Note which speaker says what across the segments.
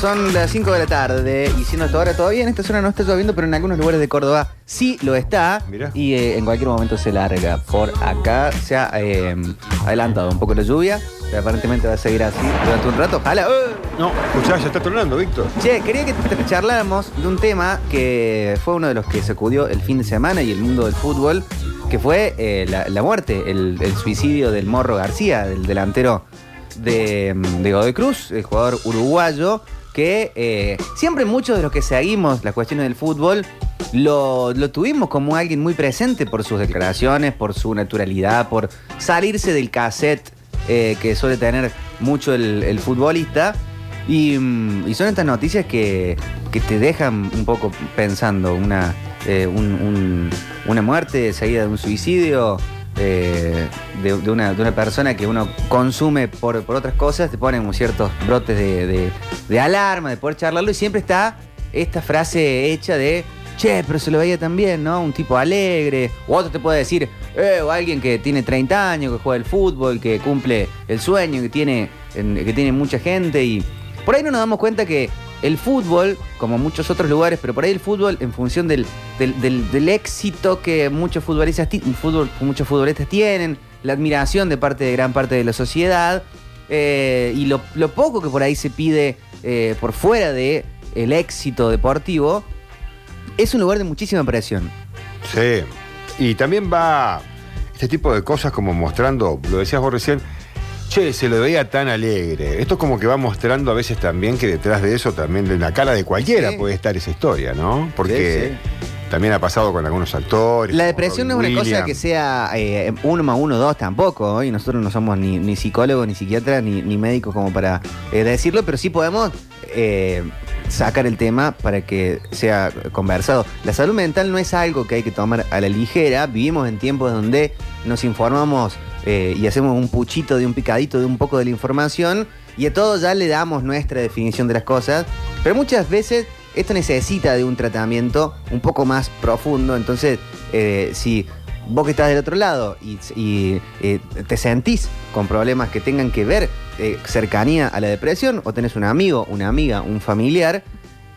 Speaker 1: Son las 5 de la tarde y siendo hasta ahora todavía en esta zona no está lloviendo, pero en algunos lugares de Córdoba sí lo está.
Speaker 2: Mirá.
Speaker 1: Y eh, en cualquier momento se larga. Por acá se ha eh, adelantado un poco la lluvia, pero aparentemente va a seguir así durante un rato. ¡Uh!
Speaker 2: No, escuchá, ya está tornando, Víctor.
Speaker 1: Che, quería que charláramos de un tema que fue uno de los que sacudió el fin de semana y el mundo del fútbol, que fue eh, la, la muerte, el, el suicidio del Morro García, del delantero de, de Godoy Cruz, el jugador uruguayo, que eh, siempre muchos de los que seguimos las cuestiones del fútbol lo, tuvimos como alguien muy presente por sus declaraciones, por su naturalidad, por salirse del cassette eh, que suele tener mucho el, futbolista. Y, mm, y son estas noticias que, te dejan un poco pensando. Una, eh, un- un- una muerte seguida de un suicidio, eh, de, una, de una persona que uno consume por, por otras cosas, te ponen ciertos brotes de, de- alarma, de poder charlarlo. Y siempre está esta frase hecha de. Che, pero se lo veía también, ¿no? Un tipo alegre. O otro te puede decir, eh, o alguien que tiene 30 años, que juega al fútbol, que cumple el sueño, que tiene, en- que tiene mucha gente. Y por ahí no nos damos cuenta que el fútbol, como muchos otros lugares, pero por ahí el fútbol, en función del, del- éxito que muchos futbolistas, muchos futbolistas tienen, la admiración de parte de gran parte de la sociedad, eh, y lo, lo poco que por ahí se pide eh, por fuera de el éxito deportivo, es un lugar de muchísima presión.
Speaker 2: Sí. Y también va este tipo de cosas como mostrando, lo decías vos recién, che, se lo veía tan alegre. Esto como que va mostrando a veces también que detrás de eso también de la cara de cualquiera
Speaker 1: Sí.
Speaker 2: puede estar esa historia, ¿no? Porque
Speaker 1: Sí,
Speaker 2: también ha pasado con algunos actores.
Speaker 1: La depresión no es una cosa que sea eh, uno más uno, dos tampoco. Y nosotros no somos ni, ni psicólogos, ni psiquiatras, ni, ni médicos como para eh, decirlo, pero sí podemos eh, sacar el tema para que sea conversado. La salud mental no es algo que hay que tomar a la ligera. Vivimos en tiempos donde nos informamos eh, y hacemos un puchito de un picadito de un poco de la información y a todos ya le damos nuestra definición de las cosas. Pero muchas veces esto necesita de un tratamiento un poco más profundo. Entonces, eh, si vos que estás del otro lado y, eh, te sentís con problemas que tengan que ver cercanía a la depresión, o tenés un amigo, una amiga, un familiar,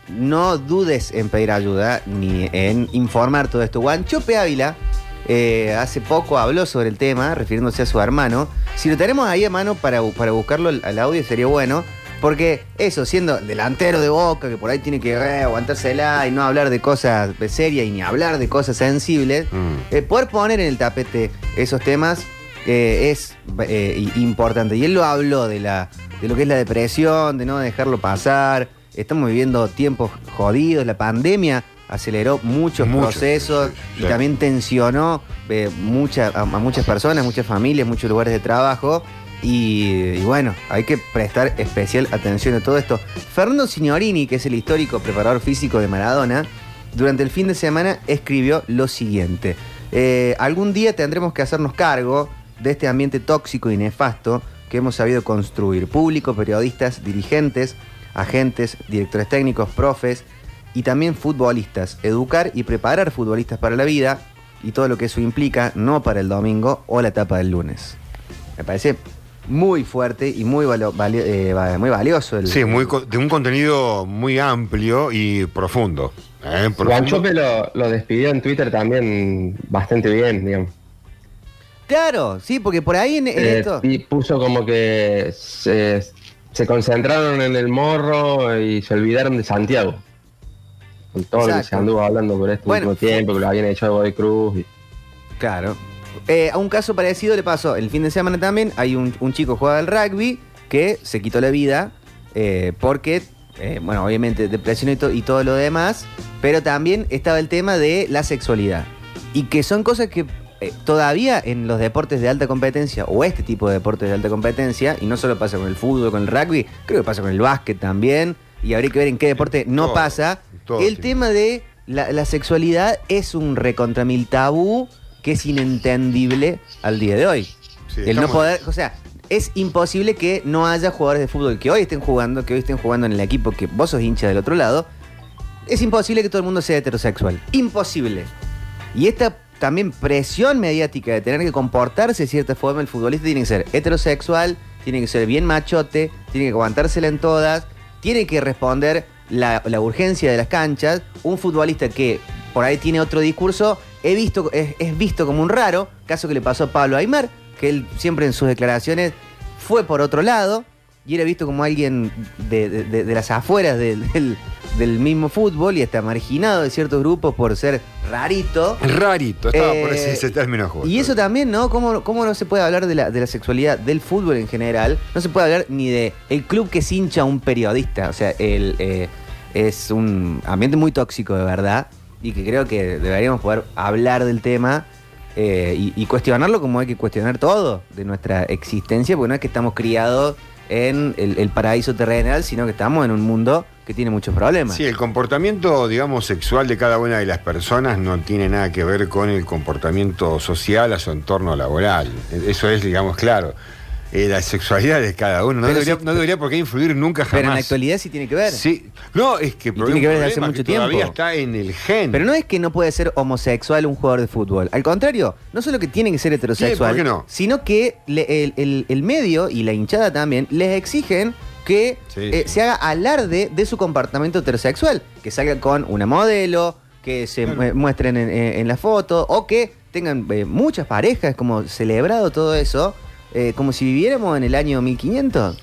Speaker 1: no dudes en pedir ayuda ni en informar todo esto. Guanchope Ávila eh, hace poco habló sobre el tema, refiriéndose a su hermano. Si lo tenemos ahí a mano para, para buscarlo al, audio sería bueno. Porque eso, siendo delantero de boca, que por ahí tiene que eh, aguantársela y no hablar de cosas serias y ni hablar de cosas sensibles,
Speaker 2: Mm.
Speaker 1: eh, poder poner en el tapete esos temas eh, es importante. Y él lo habló de, la, de lo que es la depresión, de no dejarlo pasar. Estamos viviendo tiempos jodidos. La pandemia aceleró muchos
Speaker 2: Muchos,
Speaker 1: procesos
Speaker 2: sí,
Speaker 1: y también tensionó eh, mucha- a, a muchas personas, muchas familias, muchos lugares de trabajo. Y, y bueno, hay que prestar especial atención a todo esto. Fernando Signorini, que es el histórico preparador físico de Maradona, durante el fin de semana escribió lo siguiente. Eh, algún día tendremos que hacernos cargo de este ambiente tóxico y nefasto que hemos sabido construir. Público, periodistas, dirigentes, agentes, directores técnicos, profes y también futbolistas. Educar y preparar futbolistas para la vida y todo lo que eso implica, no para el domingo o la etapa del lunes. Me parece muy fuerte y muy, valo- vali- eh, muy valioso. El,
Speaker 2: Sí, muy, co- de un contenido muy amplio y profundo. ¿eh? Profundo.
Speaker 3: Guanchope lo, lo despidió en Twitter también bastante bien, digamos.
Speaker 1: Claro, sí, porque por ahí en, en
Speaker 3: Eh,
Speaker 1: esto...
Speaker 3: y puso como que se, se concentraron en el morro y se olvidaron de Santiago. Con todo lo que
Speaker 1: Exacto.
Speaker 3: se anduvo hablando por este
Speaker 1: Bueno,
Speaker 3: último tiempo, que lo habían hecho de Cruz. y-
Speaker 1: Claro. Eh, a un caso parecido le pasó el fin de semana también. Hay un, un chico que juega al rugby que se quitó la vida eh, porque, eh, bueno, obviamente depresión y, to- y todo lo demás, pero también estaba el tema de la sexualidad. Y que son cosas que eh, todavía en los deportes de alta competencia, o este tipo de deportes de alta competencia, y no solo pasa con el fútbol, con el rugby, creo que pasa con el básquet también, y habría que ver en qué deporte no
Speaker 2: todo,
Speaker 1: pasa. el tema de la, la sexualidad es un recontra mil tabú que es inentendible al día de hoy.
Speaker 2: Sí,
Speaker 1: el no poder, o sea, es imposible que no haya jugadores de fútbol que hoy estén jugando, que hoy estén jugando en el equipo que vos sos hincha del otro lado. Es imposible que todo el mundo sea heterosexual. Imposible. Y esta también presión mediática de tener que comportarse de cierta forma, el futbolista tiene que ser heterosexual, tiene que ser bien machote, tiene que aguantársela en todas. Tiene que responder la, urgencia de las canchas. Un futbolista que por ahí tiene otro discurso, he visto, es, visto como un raro, caso que le pasó a Pablo Aymar, que él siempre en sus declaraciones fue por otro lado y era visto como alguien de, de- las afueras del- del mismo fútbol y hasta marginado de ciertos grupos por ser rarito.
Speaker 2: Rarito, estaba por
Speaker 1: Eh,
Speaker 2: decir ese término justo.
Speaker 1: Y eso también, ¿no? ¿Cómo, cómo no se puede hablar de la, de la sexualidad del fútbol en general? No se puede hablar ni de el club que se hincha a un periodista. O sea, el, eh, es un ambiente muy tóxico, de verdad. Y que creo que deberíamos poder hablar del tema eh, y, y cuestionarlo como hay que cuestionar todo de nuestra existencia, porque no es que estamos criados en el, el paraíso terrenal, sino que estamos en un mundo que tiene muchos problemas.
Speaker 2: Sí, el comportamiento, digamos, sexual de cada una de las personas no tiene nada que ver con el comportamiento social a su entorno laboral. Eso es, digamos, claro. Eh, la sexualidad de cada uno no debería,
Speaker 1: sí-
Speaker 2: no debería por qué influir nunca jamás.
Speaker 1: Pero en la actualidad sí tiene que ver.
Speaker 2: Sí, no, es que,
Speaker 1: Y tiene que ver desde hace mucho
Speaker 2: que todavía
Speaker 1: tiempo.
Speaker 2: está en el gen.
Speaker 1: Pero no es que no puede ser homosexual un jugador de fútbol. Al contrario, no solo que tiene que ser heterosexual,
Speaker 2: Sí, ¿por qué no?
Speaker 1: sino que le- el, el- el medio y la hinchada también les exigen que
Speaker 2: Sí,
Speaker 1: eh,
Speaker 2: sí.
Speaker 1: se haga alarde de su comportamiento heterosexual. Que salga con una modelo, que se
Speaker 2: Claro.
Speaker 1: mu- muestren en, en- la foto, o que tengan eh, muchas parejas, como celebrado todo eso, eh, como si viviéramos en el año 1500.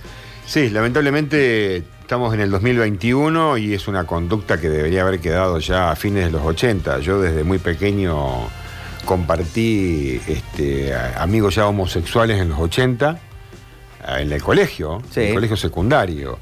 Speaker 2: Sí, lamentablemente estamos en el 2021 y es una conducta que debería haber quedado ya a fines de los 80. Yo desde muy pequeño compartí este, amigos ya homosexuales en los 80 eh, en el colegio,
Speaker 1: Sí.
Speaker 2: en el colegio secundario.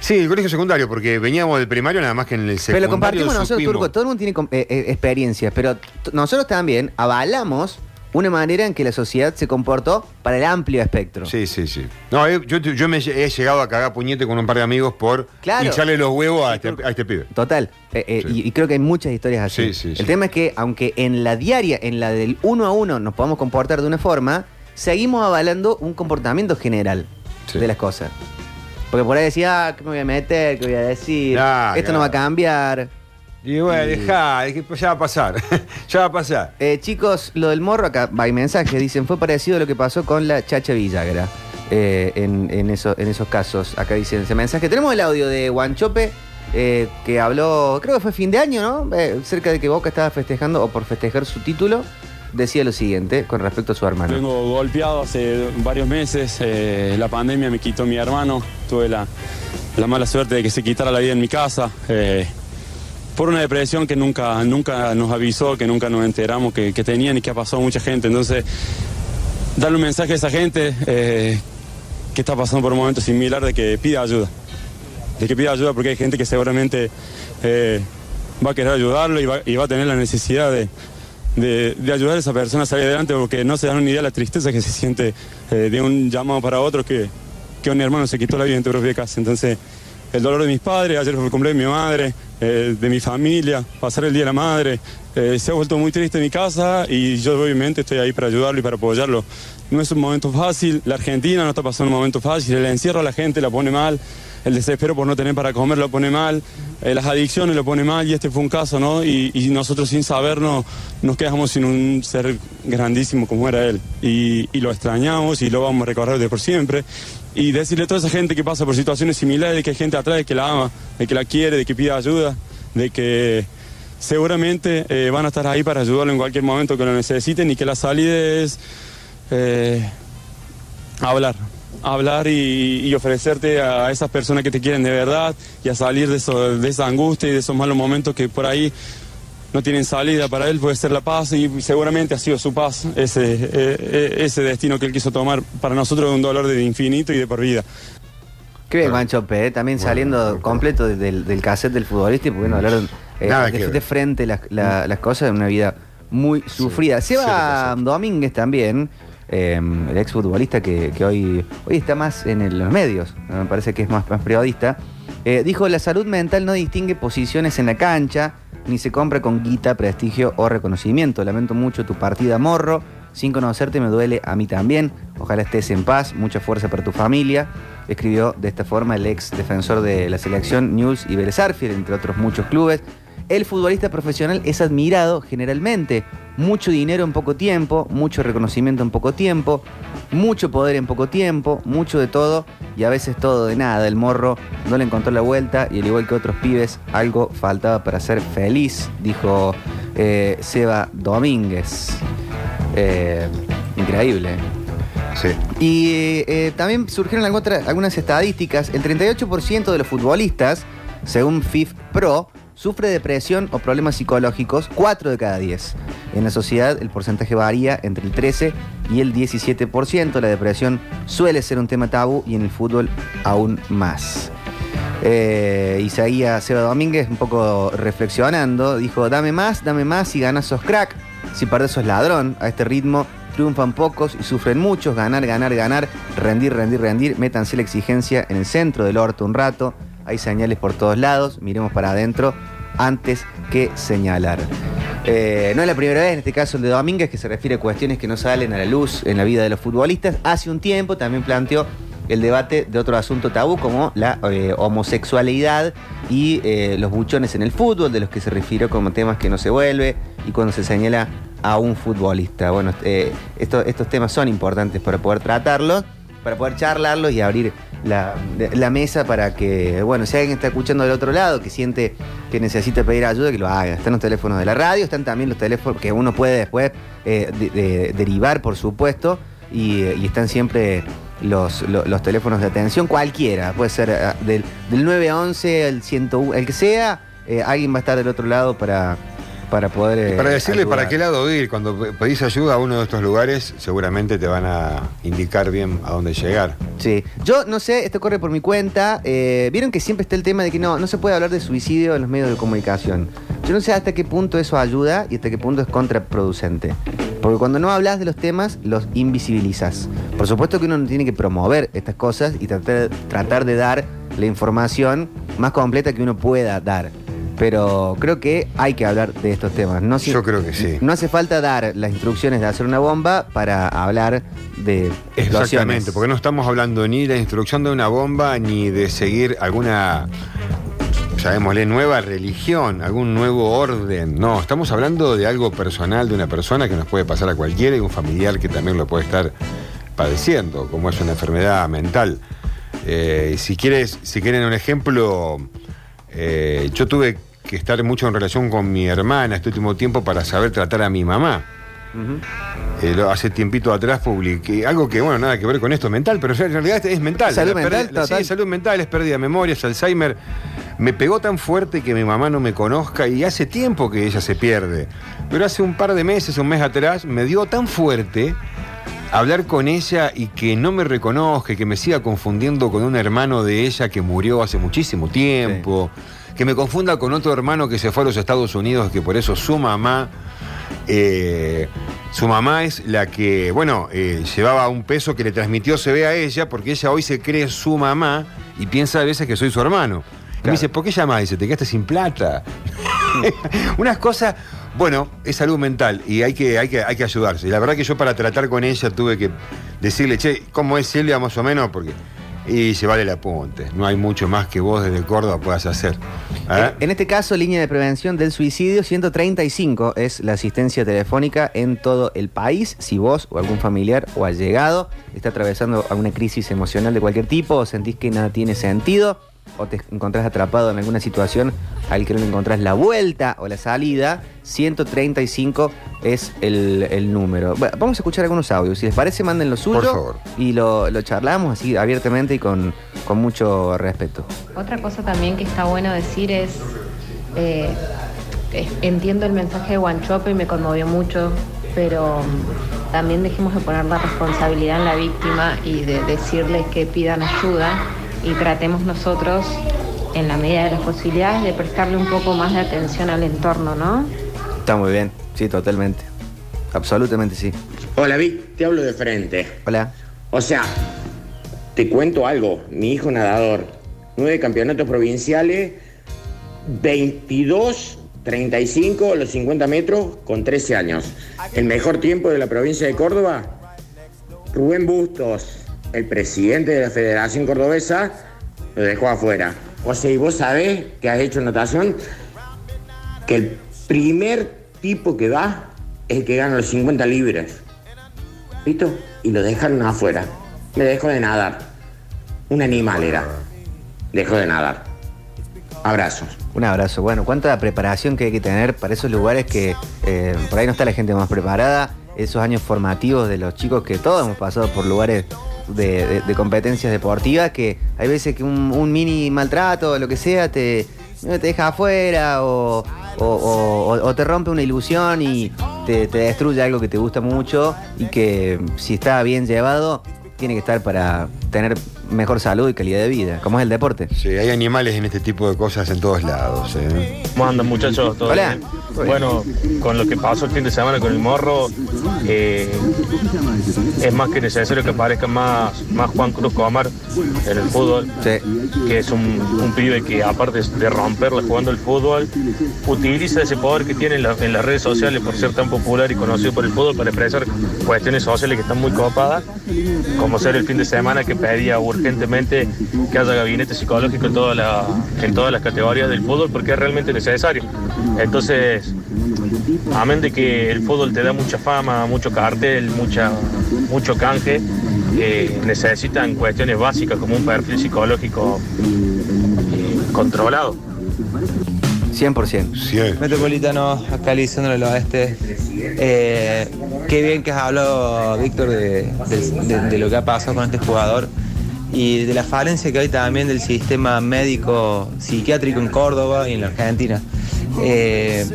Speaker 2: Sí, el colegio secundario, porque veníamos del primario nada más que en el
Speaker 1: Pero
Speaker 2: secundario.
Speaker 1: lo compartimos nosotros,
Speaker 2: supimos-
Speaker 1: Turco. Todo el mundo tiene eh, eh, experiencias, pero nosotros también avalamos una manera en que la sociedad se comportó para el amplio espectro.
Speaker 2: Sí, sí, sí. No, eh, yo, yo me he llegado a cagar puñete con un par de amigos por
Speaker 1: Claro.
Speaker 2: hincharle los huevos a este, a este pibe.
Speaker 1: Total. Eh, eh,
Speaker 2: Sí.
Speaker 1: y, y creo que hay muchas historias así.
Speaker 2: Sí, sí,
Speaker 1: el tema es que, aunque en la diaria, en la del uno a uno, nos podamos comportar de una forma, seguimos avalando un comportamiento general
Speaker 2: Sí.
Speaker 1: de las cosas. Porque por ahí decía, ah, ¿qué me voy a meter? ¿Qué voy a decir?
Speaker 2: Ah,
Speaker 1: Esto no va a cambiar.
Speaker 2: Y bueno,
Speaker 1: Y-
Speaker 2: dejá, es que ya va a pasar. ya va a pasar.
Speaker 1: Eh, chicos, lo del morro acá, hay mensajes, dicen, fue parecido a lo que pasó con la Chacha Villagra. eh, en, en eso- en esos casos, acá dicen ese mensaje. Tenemos el audio de Guanchope, eh, que habló, creo que fue fin de año, ¿no? Eh, cerca de que Boca estaba festejando, o por festejar su título, decía lo siguiente con respecto a su hermano.
Speaker 4: Vengo golpeado hace varios meses, eh, la pandemia me quitó mi hermano, tuve la, la mala suerte de que se quitara la vida en mi casa, eh, por una depresión que nunca, nunca nos avisó, que nunca nos enteramos que, que tenían y que ha pasado mucha gente. Entonces, darle un mensaje a esa gente eh, que está pasando por un momento similar de que pida ayuda, de que pida ayuda porque hay gente que seguramente eh, va a querer ayudarlo y va, y va a tener la necesidad de, de, de ayudar a esa persona a salir adelante porque no se dan una idea de la tristeza que se siente eh, de un llamado para otro que, que un hermano se quitó la vida en tu propia casa. Entonces, el dolor de mis padres, ayer fue el cumpleaños de mi madre, eh, de mi familia, pasar el Día de la Madre, eh, se ha vuelto muy triste en mi casa y yo obviamente estoy ahí para ayudarlo y para apoyarlo. No es un momento fácil, la Argentina no está pasando un momento fácil, el encierro a la gente la pone mal, el desespero por no tener para comer lo pone mal, eh, las adicciones lo pone mal y este fue un caso, ¿no? Y, nosotros sin sabernos nos quedamos sin un ser grandísimo como era él. Y, y lo extrañamos y lo vamos a recorrer de por siempre. Y decirle a toda esa gente que pasa por situaciones similares, de que hay gente atrás, de que la ama, de que la quiere, de que pide ayuda, de que seguramente eh, van a estar ahí para ayudarlo en cualquier momento que lo necesiten y que la salida es eh, hablar, hablar y, y ofrecerte a esas personas que te quieren de verdad y a salir de, eso- de esa angustia y de esos malos momentos que por ahí no tienen salida. Para él puede ser la paz y seguramente ha sido su paz ese, eh, eh, ese destino que él quiso tomar. Para nosotros es un dolor de infinito y de por vida.
Speaker 1: Qué bien, Guanchope, eh, también
Speaker 2: Bueno,
Speaker 1: saliendo
Speaker 2: bueno.
Speaker 1: completo de- del, del cassette del futbolista y pudiendo hablar eh,
Speaker 2: Nada
Speaker 1: de,
Speaker 2: que
Speaker 1: de frente las, la- las cosas en una vida muy sufrida.
Speaker 2: sí,
Speaker 1: Seba
Speaker 2: sí.
Speaker 1: Domínguez también, eh, el exfutbolista que, que hoy, hoy está más en los medios, me parece que es más, más periodista, eh, dijo, la salud mental no distingue posiciones en la cancha, ni se compra con guita, prestigio o reconocimiento. Lamento mucho tu partida, morro. Sin conocerte me duele a mí también. Ojalá estés en paz, mucha fuerza para tu familia. Escribió de esta forma el ex defensor de la selección News y Vélez entre otros muchos clubes. El futbolista profesional es admirado generalmente. Mucho dinero en poco tiempo, mucho reconocimiento en poco tiempo. Mucho poder en poco tiempo, mucho de todo y a veces todo de nada. El morro no le encontró la vuelta y al igual que otros pibes, algo faltaba para ser feliz, dijo eh, Seba Domínguez. Eh, increíble.
Speaker 2: Sí.
Speaker 1: Y eh, también surgieron algunas estadísticas. El 38% de los futbolistas, según FIF Pro, sufre depresión o problemas psicológicos, 4 de cada 10. En la sociedad el porcentaje varía entre el 13 y el 17%. La depresión suele ser un tema tabú y en el fútbol aún más. Eh, y seguía Seba Domínguez un poco reflexionando. Dijo, dame más, dame más, si ganas sos crack, si perdés sos ladrón. A este ritmo triunfan pocos y sufren muchos. Ganar, ganar, ganar, rendir, rendir, rendir. Métanse la exigencia en el centro del orto un rato. Hay señales por todos lados. Miremos para adentro antes que señalar. Eh, no es la primera vez, en este caso el de Domínguez, que se refiere a cuestiones que no salen a la luz en la vida de los futbolistas. Hace un tiempo también planteó el debate de otro asunto tabú como la eh, homosexualidad y eh, los buchones en el fútbol, de los que se refirió como temas que no se vuelve y cuando se señala a un futbolista. Bueno, esto- estos temas son importantes para poder tratarlos, para poder charlarlos y abrir la, mesa para que, bueno, si alguien está escuchando del otro lado, que siente que necesita pedir ayuda, que lo haga. Están los teléfonos de la radio, están también los teléfonos que uno puede después eh, de- de- derivar, por supuesto, y, están siempre los, lo- los teléfonos de atención, cualquiera, puede ser eh, del, del 911 al 101, el que sea, eh, alguien va a estar del otro lado para, para poder... eh,
Speaker 2: Para decirle
Speaker 1: ayudar.
Speaker 2: para qué lado ir, cuando pe- pedís ayuda a uno de estos lugares, seguramente te van a indicar bien a dónde llegar.
Speaker 1: Sí, yo no sé, esto corre por mi cuenta. eh, Vieron que siempre está el tema de que no, no se puede hablar de suicidio en los medios de comunicación. Yo no sé hasta qué punto eso ayuda y hasta qué punto es contraproducente. Porque cuando no hablas de los temas, los invisibilizas. Por supuesto que uno no tiene que promover estas cosas y tratar, tratar de dar la información más completa que uno pueda dar. Pero creo que hay que hablar de estos temas. No si-
Speaker 2: Yo creo que sí.
Speaker 1: No hace falta dar las instrucciones de hacer una bomba para hablar de explosiones.
Speaker 2: Exactamente, porque no estamos hablando ni de la instrucción de una bomba, ni de seguir alguna, llamémosle, nueva religión, algún nuevo orden. No, estamos hablando de algo personal de una persona que nos puede pasar a cualquiera y un familiar que también lo puede estar padeciendo, como es una enfermedad mental. Eh, si quieres, si quieren un ejemplo, eh, yo tuve que estar mucho en relación con mi hermana este último tiempo para saber tratar a mi mamá. Eh, lo- hace tiempito atrás publiqué algo que, bueno, nada que ver con esto mental, pero en realidad es mental.
Speaker 1: Salud
Speaker 2: La
Speaker 1: mental,
Speaker 2: la- sí, salud mental, es pérdida de memoria, es Alzheimer. Me pegó tan fuerte que mi mamá no me conozca y hace tiempo que ella se pierde. Pero hace un par de meses, un mes atrás, me dio tan fuerte hablar con ella y que no me reconozca que me siga confundiendo con un hermano de ella que murió hace muchísimo tiempo. Que me confunda con otro hermano que se fue a los Estados Unidos, que por eso su mamá eh, su mamá es la que, bueno, eh, llevaba un peso que le transmitió se ve a ella, porque ella hoy se cree su mamá y piensa a veces que soy su hermano. Y me dice, ¿por qué llamas? Dice, te quedaste sin plata. Unas cosas, bueno, es salud mental y hay que, hay, que, hay que ayudarse. Y la verdad que yo para tratar con ella tuve que decirle, che, ¿cómo es Silvia más o menos? Porque... Y llevarle el apunte. No hay mucho más que vos desde Córdoba puedas hacer. ¿Ah?
Speaker 1: En este caso, línea de prevención del suicidio 135 es la asistencia telefónica en todo el país. Si vos o algún familiar o allegado está atravesando alguna crisis emocional de cualquier tipo o sentís que nada tiene sentido o te encontrás atrapado en alguna situación al que no le encontrás la vuelta o la salida, 135 es el, el número. Bueno, vamos a escuchar algunos audios. Si les parece, manden lo suyo
Speaker 2: Por favor.
Speaker 1: y lo, lo charlamos así abiertamente y con, con mucho respeto.
Speaker 5: Otra cosa también que está bueno decir es, eh, entiendo el mensaje de Guanchope y me conmovió mucho, pero mm, también dejemos de poner la responsabilidad en la víctima y de decirles que pidan ayuda y tratemos nosotros, en la medida de las posibilidades, de prestarle un poco más de atención al entorno, ¿no?
Speaker 1: Está muy bien, sí, totalmente. Absolutamente sí.
Speaker 6: Hola Vic, te hablo de frente.
Speaker 1: Hola.
Speaker 6: O sea, te cuento algo. Mi hijo nadador, nueve campeonatos provinciales, 22, 35, los 50 metros con 13 años. El mejor tiempo de la provincia de Córdoba, Rubén Bustos, el presidente de la Federación Cordobesa, lo dejó afuera. Sea, y vos sabés que has hecho natación, que el primer tipo que va es el que gana los 50 libres. ¿Visto? Y lo dejaron afuera. Me dejó de nadar. Un animal era. Dejó de nadar. Abrazos.
Speaker 1: Un abrazo. Bueno, cuánta preparación que hay que tener para esos lugares que eh, por ahí no está la gente más preparada. Esos años formativos de los chicos que todos hemos pasado por lugares de, competencias deportivas que hay veces que un, mini maltrato o lo que sea te, te deja afuera o, o- te rompe una ilusión y te destruye algo que te gusta mucho y que si está bien llevado tiene que estar para tener mejor salud y calidad de vida, como es el deporte.
Speaker 2: Sí, hay animales en este tipo de cosas en todos lados. ¿eh?
Speaker 7: ¿Cómo andan muchachos? ¿Todo
Speaker 1: Hola.
Speaker 7: bien? Bueno, con lo que pasó el fin de semana con el morro, eh, es más que necesario que aparezca más, más Juan Cruz Comar en el fútbol,
Speaker 1: Sí.
Speaker 7: que es un, un pibe que aparte de romperla jugando el fútbol, utiliza ese poder que tiene en, la- en las redes sociales por ser tan popular y conocido por el fútbol para expresar cuestiones sociales que están muy copadas, como ser el fin de semana que pedía urgentemente que haya gabinete psicológico en, toda la- en todas las categorías del fútbol porque es realmente necesario. Entonces, amén de que el fútbol te da mucha fama, mucho cartel, mucha, mucho canje, eh, necesitan cuestiones básicas como un perfil psicológico eh, controlado.
Speaker 1: 100%.
Speaker 2: Sí.
Speaker 8: Metropolitano, acá Lisandro del Oeste. Eh, qué bien que has hablado, Víctor, de, de- de- de lo que ha pasado con este jugador y de la falencia que hay también del sistema médico psiquiátrico en Córdoba y en la Argentina. Eh,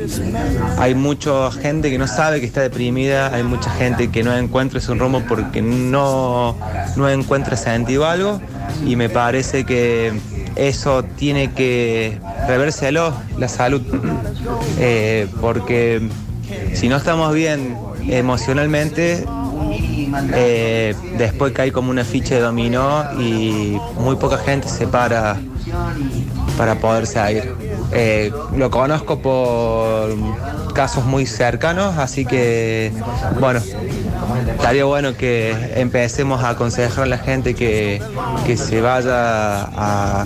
Speaker 8: hay mucha gente que no sabe que está deprimida, hay mucha gente que no encuentra su rumbo porque no, no encuentra sentido algo y me parece que eso tiene que revérselo la salud, Eh, porque si no estamos bien emocionalmente, eh, después cae como una ficha de dominó y muy poca gente se para para poder seguir. Eh, lo conozco por casos muy cercanos, así que bueno, estaría bueno que empecemos a aconsejar a la gente que, que se vaya a,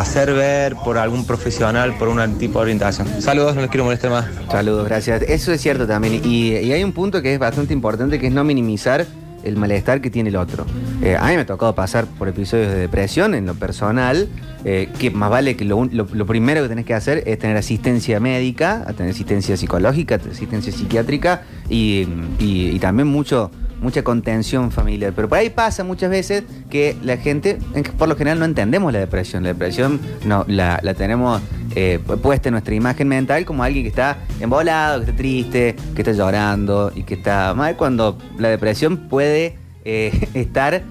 Speaker 8: hacer ver por algún profesional, por un tipo de orientación. Saludos, no les quiero molestar más.
Speaker 1: Saludos, gracias. Eso es cierto también. Y, y hay un punto que es bastante importante, que es no minimizar el malestar que tiene el otro. Eh, a mí me ha tocado pasar por episodios de depresión en lo personal, eh, que más vale que lo, lo- primero que tenés que hacer es tener asistencia médica, tener asistencia psicológica, asistencia psiquiátrica y también mucho mucha contención familiar. Pero por ahí pasa muchas veces que la gente, por lo general no entendemos la depresión. La depresión no, la, la tenemos eh, puesta en nuestra imagen mental como alguien que está embolado, que está triste, que está llorando y que está mal, cuando la depresión puede eh, estar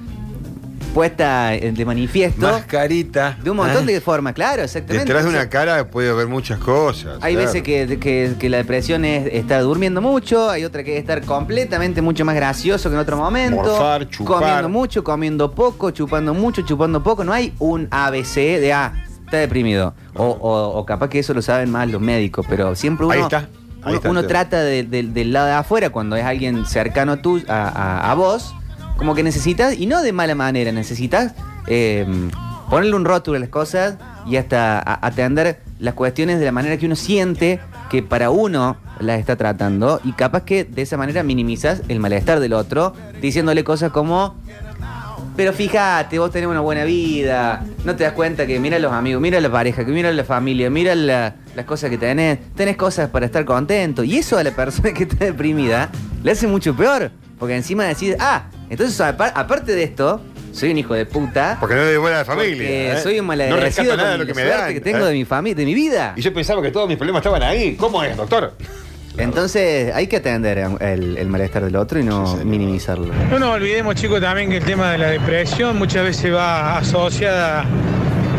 Speaker 1: puesta eh, de manifiesto
Speaker 8: Mascarita.
Speaker 1: de un montón de formas, claro, exactamente.
Speaker 2: Detrás de una cara puede haber muchas cosas.
Speaker 1: hay
Speaker 2: claro.
Speaker 1: veces que, que- que la depresión es estar durmiendo mucho, hay otra que es estar completamente mucho más gracioso que en otro momento.
Speaker 2: Morfar, chupar.
Speaker 1: Comiendo mucho, comiendo poco, chupando mucho, chupando poco. No hay un ABC de ah, está deprimido. O, o- o capaz que eso lo saben más los médicos, pero siempre uno,
Speaker 2: Ahí está, ahí
Speaker 1: uno,
Speaker 2: está
Speaker 1: trata de- de- del lado de afuera cuando es alguien cercano a, tú, a, a- a vos, como que necesitas, y no de mala manera, necesitas eh, ponerle un rótulo a las cosas y hasta a- atender las cuestiones de la manera que uno siente que para uno las está tratando y capaz que de esa manera minimizas el malestar del otro diciéndole cosas como pero fíjate, vos tenés una buena vida, no te das cuenta que mira los amigos, mira la pareja, que mira la familia, mira la- las cosas que tenés, tenés cosas para estar contento. Y eso a la persona que está deprimida le hace mucho peor, porque encima decís, ah, entonces apar- aparte de esto, soy un hijo de puta.
Speaker 2: Porque no le buena a la familia. ¿eh?
Speaker 1: soy un
Speaker 2: No
Speaker 1: malagradecido
Speaker 2: rescato nada de lo que me
Speaker 1: suerte
Speaker 2: dan.
Speaker 1: que tengo
Speaker 2: ¿eh?
Speaker 1: de mi familia, de mi vida.
Speaker 2: Y yo pensaba que todos mis problemas estaban ahí. ¿Cómo es, doctor?
Speaker 1: Entonces hay que atender el, el malestar del otro y no
Speaker 2: Sí,
Speaker 1: minimizarlo.
Speaker 9: No nos olvidemos, chicos, también que el tema de la depresión muchas veces va asociada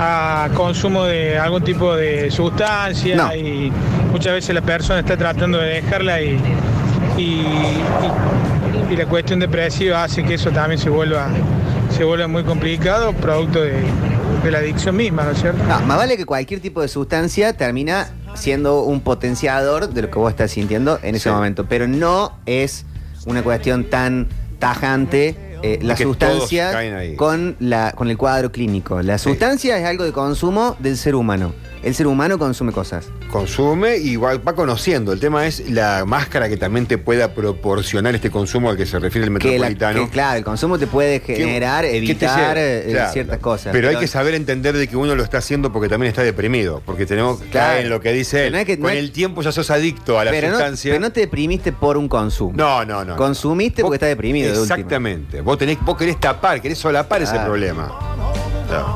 Speaker 9: a consumo de algún tipo de sustancia
Speaker 1: No.
Speaker 9: y muchas veces la persona está tratando de dejarla y, y, y- y la cuestión depresiva hace que eso también se vuelva, se vuelva muy complicado, producto de, de la adicción misma, ¿no es cierto?
Speaker 1: No, más vale que cualquier tipo de sustancia termina siendo un potenciador de lo que vos estás sintiendo en ese
Speaker 2: Sí.
Speaker 1: momento, pero no es una cuestión tan tajante eh,
Speaker 2: caen ahí.
Speaker 1: con, la, con el cuadro clínico. La sustancia es algo de consumo del ser humano. El ser humano consume cosas.
Speaker 2: Consume y va, va conociendo. El tema es la máscara que también te pueda proporcionar este consumo al que se refiere el
Speaker 1: Que, la-
Speaker 2: metropolitano.
Speaker 1: que, claro, el consumo te puede generar,
Speaker 2: ¿Qué te
Speaker 1: evitar eh,
Speaker 2: Claro.
Speaker 1: ciertas cosas.
Speaker 2: Pero hay que saber entender de que uno lo está haciendo porque también está deprimido. Porque tenemos que
Speaker 1: Claro.
Speaker 2: en lo que dice él.
Speaker 1: Pero no es que-
Speaker 2: Con
Speaker 1: no es-
Speaker 2: el tiempo ya sos adicto a la
Speaker 1: pero, no,
Speaker 2: sustancia.
Speaker 1: pero no te deprimiste por un consumo.
Speaker 2: No, no, no.
Speaker 1: Consumiste
Speaker 2: Vos-
Speaker 1: porque estás deprimido. de.
Speaker 2: Exactamente. Vos, tenés, vos querés tapar, querés solapar ese problema.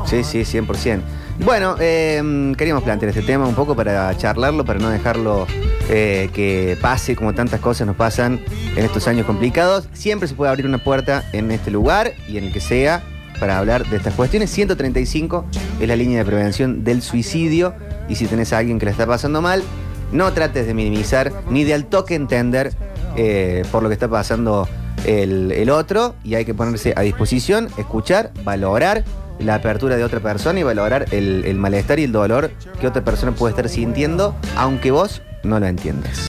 Speaker 1: Sí, sí, 100%. Bueno, eh, queríamos plantear este tema un poco para charlarlo, para no dejarlo eh, que pase como tantas cosas nos pasan en estos años complicados. Siempre se puede abrir una puerta en este lugar y en el que sea para hablar de estas cuestiones. 135 es la línea de prevención del suicidio y si tenés a alguien que la está pasando mal, no trates de minimizar ni de al toque entender eh, por lo que está pasando el otro y hay que ponerse a disposición, escuchar, valorar la apertura de otra persona y valorar el, malestar y el dolor que otra persona puede estar sintiendo, aunque vos no lo entiendas.